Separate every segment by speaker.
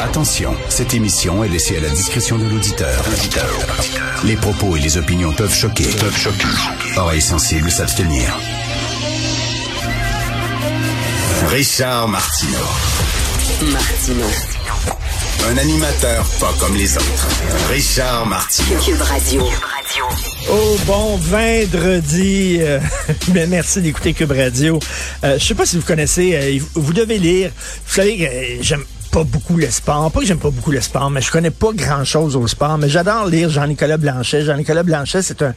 Speaker 1: Attention, cette émission est laissée à la discrétion de l'auditeur. Les propos et les opinions peuvent choquer. Peuvent choquer. Oreilles sensibles s'abstenir. Richard Martineau.
Speaker 2: Martino.
Speaker 1: Un animateur pas comme les autres. Richard Martineau.
Speaker 2: Cube Radio.
Speaker 3: Oh bon vendredi. Euh, merci d'écouter Cube Radio. Euh, je sais pas si vous connaissez, euh, vous devez lire. Vous savez que euh, j'aime pas beaucoup le sport. Pas que j'aime pas beaucoup le sport, mais je connais pas grand chose au sport. Mais j'adore lire Jean-Nicolas Blanchet. Jean-Nicolas Blanchet, c'est un,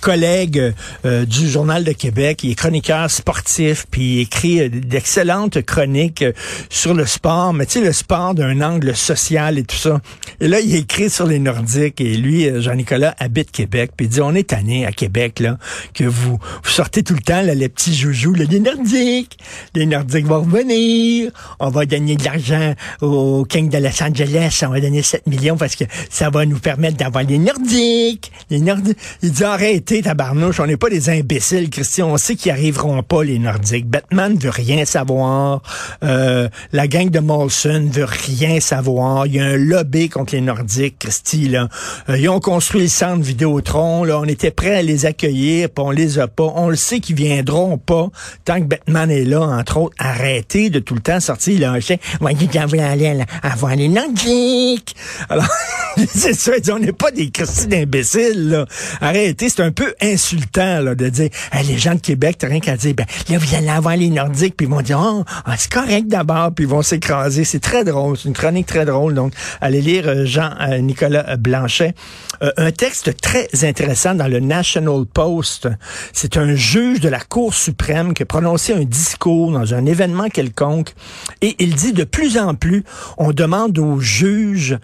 Speaker 3: collègue euh, du Journal de Québec. Il est chroniqueur sportif, puis il écrit euh, d'excellentes chroniques euh, sur le sport, mais tu sais, le sport d'un angle social et tout ça. Et là, il écrit sur les Nordiques, et lui, Jean-Nicolas, habite Québec, puis il dit, on est tanné à Québec, là, que vous, vous sortez tout le temps, là, les petits joujoux, là, les Nordiques. Les Nordiques vont revenir. On va gagner de l'argent au King de Los Angeles, on va donner 7 millions parce que ça va nous permettre d'avoir les Nordiques. Les Nordiques. Il dit arrêtez, tabarnouche, on n'est pas des imbéciles, Christian. On sait qu'ils arriveront pas, les Nordiques. Batman veut rien savoir. Euh, la gang de Molson veut rien savoir. Il y a un lobby contre les Nordiques, Christy, là. Euh, ils ont construit le centre Vidéotron, là. On était prêts à les accueillir, puis on les a pas. On le sait qu'ils viendront pas tant que Batman est là, entre autres. Arrêtez de tout le temps sortir là. Voyez, voulez aller à- avoir les Nordiques. Alors, c'est ça, on n'est pas des Christy d'imbéciles, là. Arrêtez, c'est un peu insultant, là, de dire, les gens de Québec, t'as rien qu'à dire, ben, là, vous allez avoir les Nordiques, puis ils vont dire, oh, ah, c'est correct d'abord, puis ils vont s'écraser. C'est très drôle, c'est une chronique très drôle. Donc, allez lire euh, Jean-Nicolas Blanchet. Euh, un texte très intéressant dans le National Post. C'est un juge de la Cour suprême qui a prononcé un discours dans un événement quelconque et il dit de plus en plus, on demande aux juges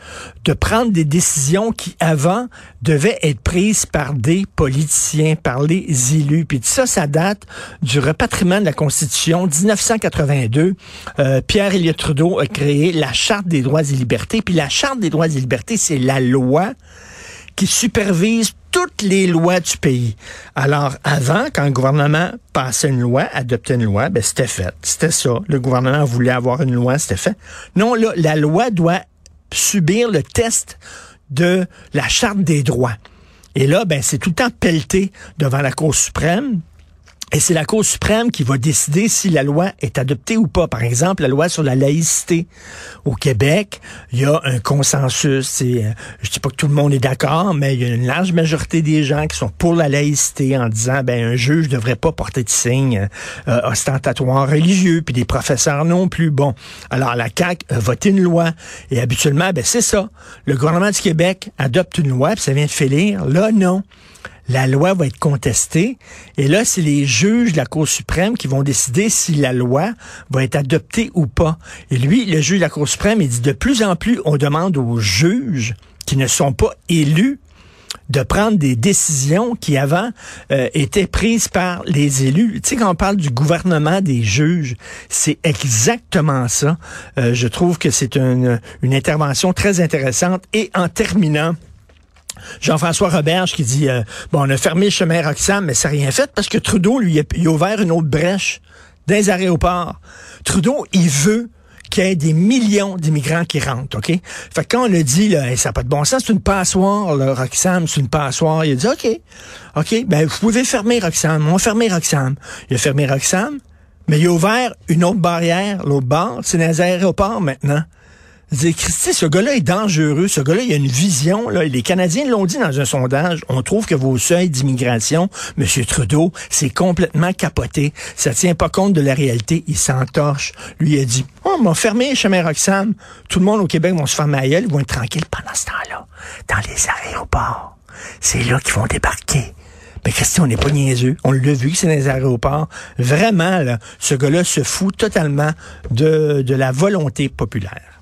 Speaker 3: de prendre des décisions qui avant devaient être prises par des politiciens, par les élus. Puis ça, ça date du repatriement de la Constitution 1982. Euh, Pierre Elliott Trudeau a créé la Charte des droits et libertés. Puis la Charte des droits et libertés, c'est la loi qui supervise toutes les lois du pays. Alors, avant, quand le gouvernement passait une loi, adoptait une loi, ben, c'était fait. C'était ça. Le gouvernement voulait avoir une loi, c'était fait. Non, là, la loi doit subir le test de la Charte des droits. Et là, ben, c'est tout le temps pelleté devant la Cour suprême. Et c'est la Cour suprême qui va décider si la loi est adoptée ou pas. Par exemple, la loi sur la laïcité. Au Québec, il y a un consensus. C'est, euh, je dis pas que tout le monde est d'accord, mais il y a une large majorité des gens qui sont pour la laïcité en disant, ben, un juge devrait pas porter de signes euh, ostentatoires religieux, puis des professeurs non plus. Bon, alors la CAQ a voté une loi. Et habituellement, ben, c'est ça. Le gouvernement du Québec adopte une loi, puis ça vient de finir. Là, non la loi va être contestée. Et là, c'est les juges de la Cour suprême qui vont décider si la loi va être adoptée ou pas. Et lui, le juge de la Cour suprême, il dit de plus en plus, on demande aux juges qui ne sont pas élus de prendre des décisions qui avant euh, étaient prises par les élus. Tu sais, quand on parle du gouvernement des juges, c'est exactement ça. Euh, je trouve que c'est une, une intervention très intéressante. Et en terminant, Jean-François Roberge qui dit euh, bon on a fermé le chemin Roxham mais ça n'a rien fait parce que Trudeau lui il a ouvert une autre brèche dans les aéroports. Trudeau il veut qu'il y ait des millions d'immigrants qui rentrent, OK? Fait que quand on a dit, là, ça n'a pas de bon sens, c'est une passoire, là, Roxham, c'est une passoire, il a dit, OK, OK, ben, vous pouvez fermer Roxham. On va fermer Roxham. Il a fermé Roxham, mais il a ouvert une autre barrière, l'autre barre, c'est dans les aéroports maintenant. Christy, ce gars-là est dangereux. Ce gars-là, il a une vision. Les Canadiens l'ont dit dans un sondage. On trouve que vos seuils d'immigration, M. Trudeau, c'est complètement capoté. Ça tient pas compte de la réalité. Il s'entorche. Lui a dit, oh, on m'a fermé chemin Roxham. Tout le monde au Québec va se faire ma gueule. Ils vont être tranquilles pendant ce temps-là. dans les aéroports. C'est là qu'ils vont débarquer. Mais Christian, on n'est pas niaiseux. On l'a vu, c'est dans les aéroports. Vraiment, ce gars-là se fout totalement de, de la volonté populaire.